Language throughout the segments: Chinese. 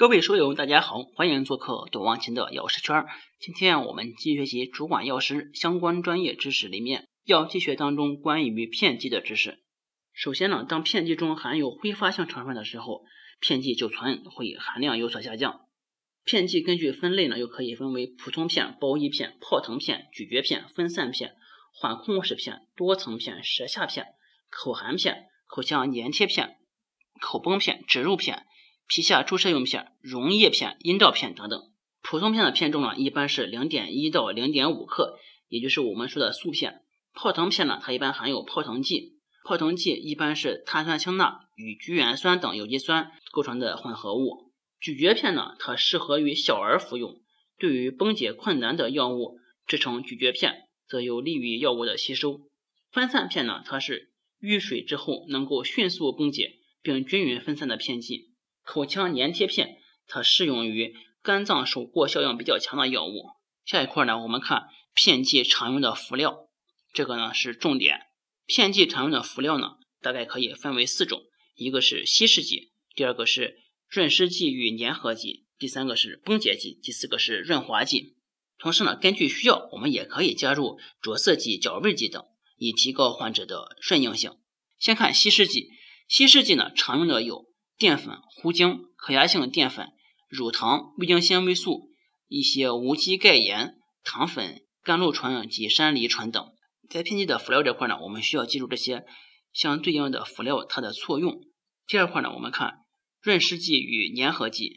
各位书友，大家好，欢迎做客躲忘情的药师圈。今天我们继续学习主管药师相关专业知识里面药剂学当中关于片剂的知识。首先呢，当片剂中含有挥发性成分的时候，片剂就存会含量有所下降。片剂根据分类呢，又可以分为普通片、包衣片、泡腾片、咀嚼片、分散片、缓控式片、多层片、舌下片、口含片、口腔粘贴片、口崩片、植入片。皮下注射用片、溶液片、阴道片等等。普通片的片重呢，一般是零点一到零点五克，也就是我们说的速片。泡腾片呢，它一般含有泡腾剂，泡腾剂一般是碳酸氢钠与聚乙酸等有机酸构成的混合物。咀嚼片呢，它适合于小儿服用，对于崩解困难的药物制成咀嚼片，则有利于药物的吸收。分散片呢，它是遇水之后能够迅速崩解并均匀分散的片剂。口腔粘贴片，它适用于肝脏受过效应比较强的药物。下一块呢，我们看片剂常用的辅料，这个呢是重点。片剂常用的辅料呢，大概可以分为四种：一个是稀释剂，第二个是润湿剂与粘合剂，第三个是崩解剂，第四个是润滑剂。同时呢，根据需要，我们也可以加入着色剂、搅味剂等，以提高患者的顺应性。先看稀释剂，稀释剂呢常用的有。淀粉、糊精、可压性淀粉、乳糖、味精纤维素、一些无机钙盐、糖粉、甘露醇及山梨醇等。在片剂的辅料这块呢，我们需要记住这些相对应的辅料它的作用。第二块呢，我们看润湿剂与粘合剂。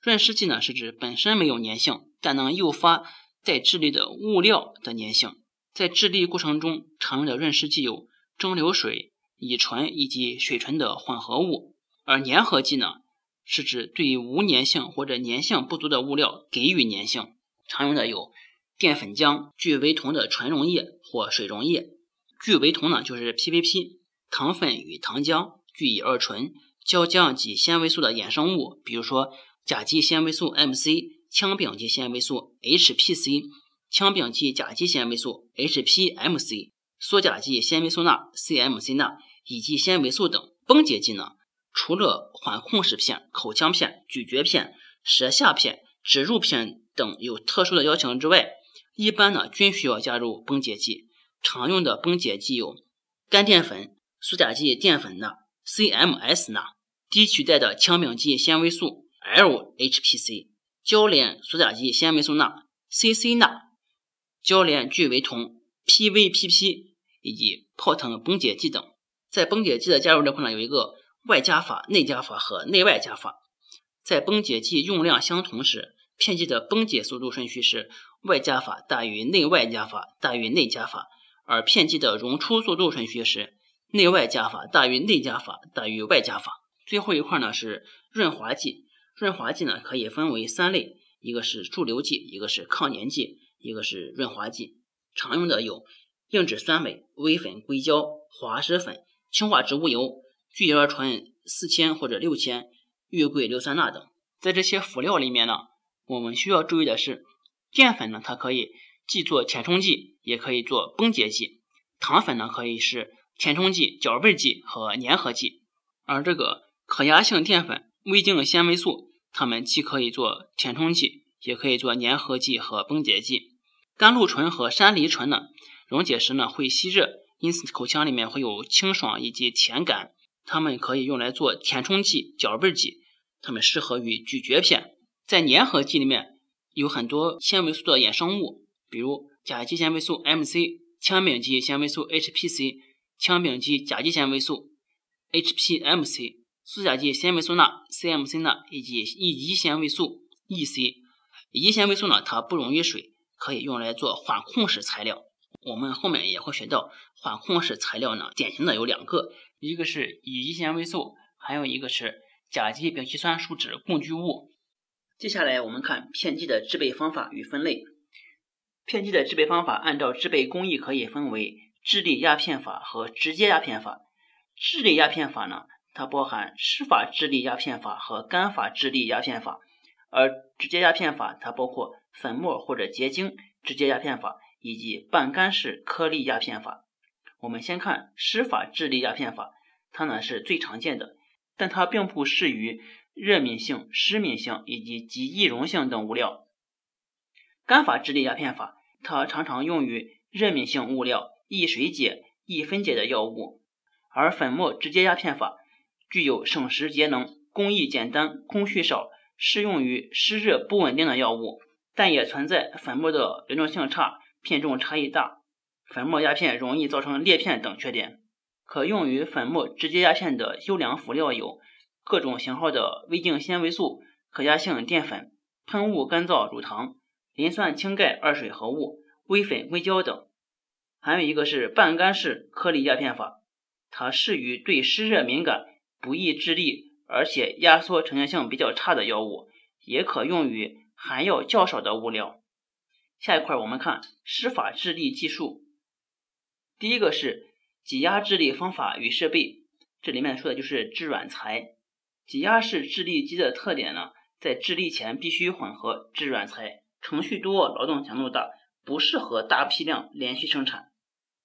润湿剂呢是指本身没有粘性，但能诱发在制粒的物料的粘性。在制粒过程中常用的润湿剂有蒸馏水、乙醇以及水醇的混合物。而粘合剂呢，是指对于无粘性或者粘性不足的物料给予粘性，常用的有淀粉浆、聚维酮的纯溶液或水溶液。聚维酮呢就是 PVP，糖粉与糖浆、聚乙二醇、胶浆及纤维素的衍生物，比如说甲基纤维素 MC、羟丙基纤维素 HPC、羟丙基甲基纤维素 HPMC、羧甲基纤维素钠 CMC 钠、乙基纤维素等。崩解剂呢？除了缓控式片、口腔片、咀嚼片、舌下片、植入片等有特殊的要求之外，一般呢均需要加入崩解剂。常用的崩解剂有干淀粉、羧甲基淀粉钠 （CMS 钠）、低取代的羟丙基纤维素 （LHPC）、交联羧甲基纤维素钠 （CC 钠）、交联聚维酮 （PVPP） 以及泡腾崩解剂等。在崩解剂的加入这块呢，有一个。外加法、内加法和内外加法，在崩解剂用量相同时，片剂的崩解速度顺序是外加法大于内外加法大于内加法，而片剂的溶出速度顺序是内外加法大于内加法大于外加法。最后一块呢是润滑剂，润滑剂呢可以分为三类，一个是驻留剂，一个是抗粘剂，一个是润滑剂。常用的有硬脂酸镁、微粉硅胶、滑石粉、氢化植物油。聚乙二醇四千或者六千，月桂硫酸钠等，在这些辅料里面呢，我们需要注意的是，淀粉呢，它可以既做填充剂，也可以做崩解剂；糖粉呢，可以是填充剂、搅味剂和粘合剂；而这个可压性淀粉、微晶纤维素，它们既可以做填充剂，也可以做粘合剂和崩解剂。甘露醇和山梨醇呢，溶解时呢会吸热，因此口腔里面会有清爽以及甜感。它们可以用来做填充剂、搅味剂，它们适合于咀嚼片。在粘合剂里面有很多纤维素的衍生物，比如甲基纤维素 MC、羟丙基纤维素 HPC、羟丙基甲基纤维素 HPMC、羧甲基纤维素钠 CMC 钠以及乙基纤维素 EC。乙基纤维素呢，它不溶于水，可以用来做缓控式材料。我们后面也会学到缓控式材料呢，典型的有两个。一个是乙基纤维素，还有一个是甲基丙烯酸树脂共聚物。接下来我们看片剂的制备方法与分类。片剂的制备方法按照制备工艺可以分为质粒压片法和直接压片法。质粒压片法呢，它包含湿法质粒压片法和干法质粒压片法，而直接压片法它包括粉末或者结晶直接压片法以及半干式颗粒压片法。我们先看湿法质粒压片法，它呢是最常见的，但它并不适于热敏性、湿敏性以及极易溶性等物料。干法质粒压片法，它常常用于热敏性物料、易水解、易分解的药物；而粉末直接压片法具有省时节能、工艺简单、工序少，适用于湿热不稳定的药物，但也存在粉末的流动性差、片种差异大。粉末压片容易造成裂片等缺点，可用于粉末直接压片的优良辅料有各种型号的微晶纤维素、可压性淀粉、喷雾干燥乳糖、磷酸氢钙二水合物、微粉微胶等。还有一个是半干式颗粒压片法，它适于对湿热敏感、不易制粒，而且压缩成型性比较差的药物，也可用于含药较少的物料。下一块我们看湿法制粒技术。第一个是挤压制粒方法与设备，这里面说的就是制软材。挤压式制粒机的特点呢，在制粒前必须混合制软材，程序多，劳动强度大，不适合大批量连续生产。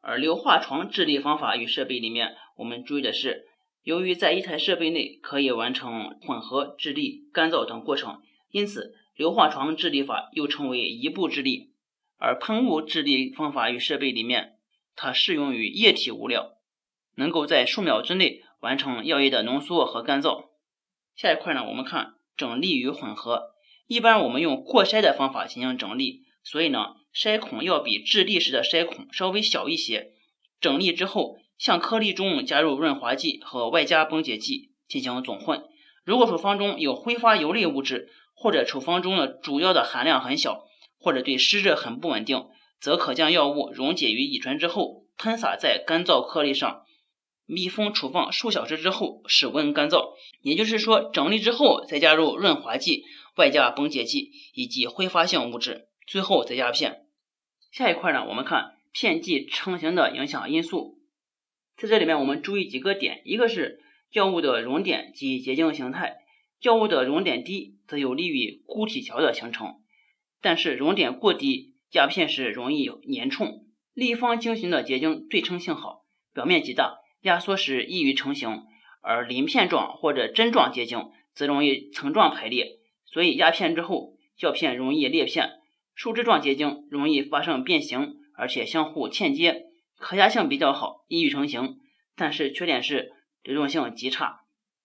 而硫化床制粒方法与设备里面，我们注意的是，由于在一台设备内可以完成混合制粒、干燥等过程，因此硫化床制粒法又称为一步制粒。而喷雾制粒方法与设备里面，它适用于液体物料，能够在数秒之内完成药液的浓缩和干燥。下一块呢，我们看整粒与混合。一般我们用过筛的方法进行整粒，所以呢，筛孔要比制粒时的筛孔稍微小一些。整粒之后，向颗粒中加入润滑剂和外加崩解剂进行总混。如果处方中有挥发油类物质，或者处方中的主要的含量很小，或者对湿热很不稳定。则可将药物溶解于乙醇之后，喷洒在干燥颗粒上，密封储放数小时之后室温干燥。也就是说，整粒之后再加入润滑剂、外加崩解剂以及挥发性物质，最后再压片。下一块呢，我们看片剂成型的影响因素。在这里面，我们注意几个点：一个是药物的熔点及结晶形态，药物的熔点低，则有利于固体桥的形成；但是熔点过低。压片时容易粘冲，立方晶型的结晶对称性好，表面积大，压缩时易于成型；而鳞片状或者针状结晶则容易层状排列，所以压片之后药片容易裂片。树枝状结晶容易发生变形，而且相互嵌接，可压性比较好，易于成型，但是缺点是流动性极差。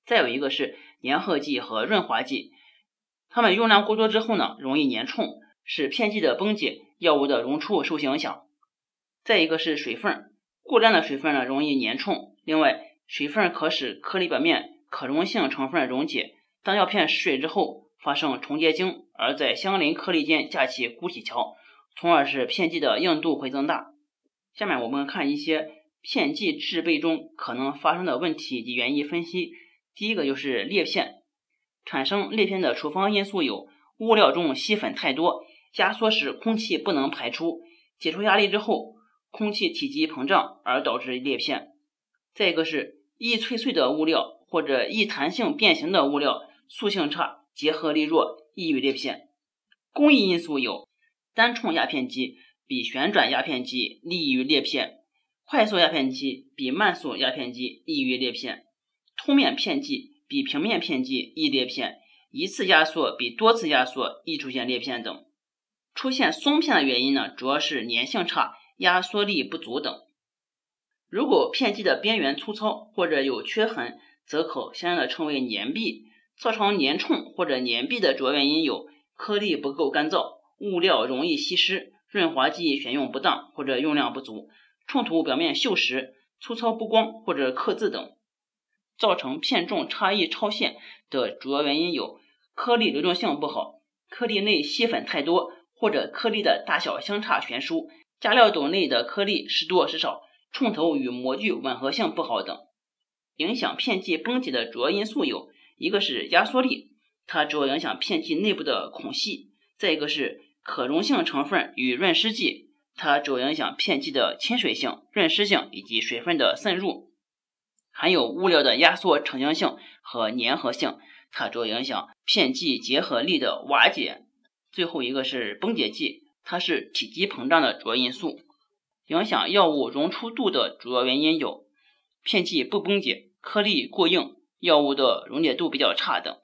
再有一个是粘合剂和润滑剂，它们用量过多之后呢，容易粘冲，使片剂的崩解。药物的溶出受影响，再一个是水分，过量的水分呢容易粘冲。另外，水分可使颗粒表面可溶性成分溶解，当药片失水之后发生重结晶，而在相邻颗粒间架起固体桥，从而使片剂的硬度会增大。下面我们看一些片剂制备中可能发生的问题及原因分析。第一个就是裂片，产生裂片的处方因素有物料中细粉太多。压缩时空气不能排出，解除压力之后，空气体积膨胀而导致裂片。再一个是易脆碎的物料或者易弹性变形的物料，塑性差，结合力弱，易于裂片。工艺因素有单冲压片机比旋转压片机利于裂片，快速压片机比慢速压片机易于裂片，凸面片剂比平面片剂易裂片，一次压缩比多次压缩易出现裂片等。出现松片的原因呢，主要是粘性差、压缩力不足等。如果片剂的边缘粗糙或者有缺痕，则可相应的称为粘壁。造成粘冲或者粘壁的主要原因有颗粒不够干燥、物料容易吸湿、润滑剂选用不当或者用量不足、冲涂表面锈蚀、粗糙不光或者刻字等。造成片重差异超限的主要原因有颗粒流动性不好、颗粒内细粉太多。或者颗粒的大小相差悬殊，加料斗内的颗粒时多时少，冲头与模具吻合性不好等。影响片剂崩解的主要因素有一个是压缩力，它主要影响片剂内部的孔隙；再一个是可溶性成分与润湿剂，它主要影响片剂的亲水性、润湿性以及水分的渗入；还有物料的压缩成型性和粘合性，它主要影响片剂结合力的瓦解。最后一个是崩解剂，它是体积膨胀的主要因素。影响药物溶出度的主要原因有片剂不崩解、颗粒过硬、药物的溶解度比较差等。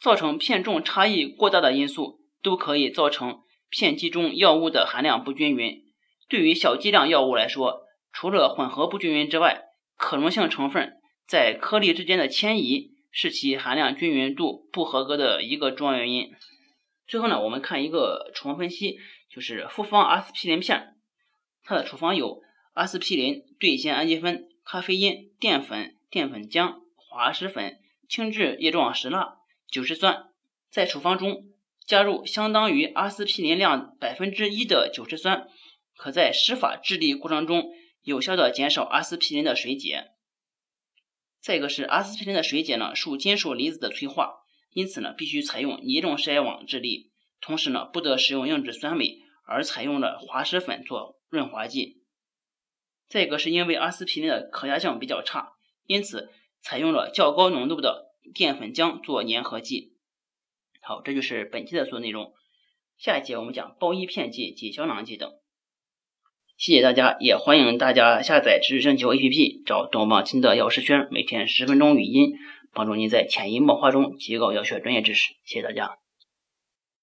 造成片重差异过大的因素，都可以造成片剂中药物的含量不均匀。对于小剂量药物来说，除了混合不均匀之外，可溶性成分在颗粒之间的迁移是其含量均匀度不合格的一个重要原因。最后呢，我们看一个处方分析，就是复方阿司匹林片，它的处方有阿司匹林、对酰氨基酚、咖啡因、淀粉、淀粉浆、滑石粉、轻质液状石蜡、酒石酸。在处方中加入相当于阿司匹林量百分之一的酒石酸，可在施法制粒过程中有效的减少阿司匹林的水解。再一个是阿司匹林的水解呢，受金属离子的催化。因此呢，必须采用尼龙筛网制粒，同时呢，不得使用硬质酸镁，而采用了滑石粉做润滑剂。再一个是因为阿司匹林的可压性比较差，因此采用了较高浓度的淀粉浆做粘合剂。好，这就是本期的所有内容。下一节我们讲包衣片剂及胶囊剂等。谢谢大家，也欢迎大家下载知识星球 APP，找董望清的药师圈，每天十分钟语音。帮助您在潜移默化中提高药学专业知识。谢谢大家。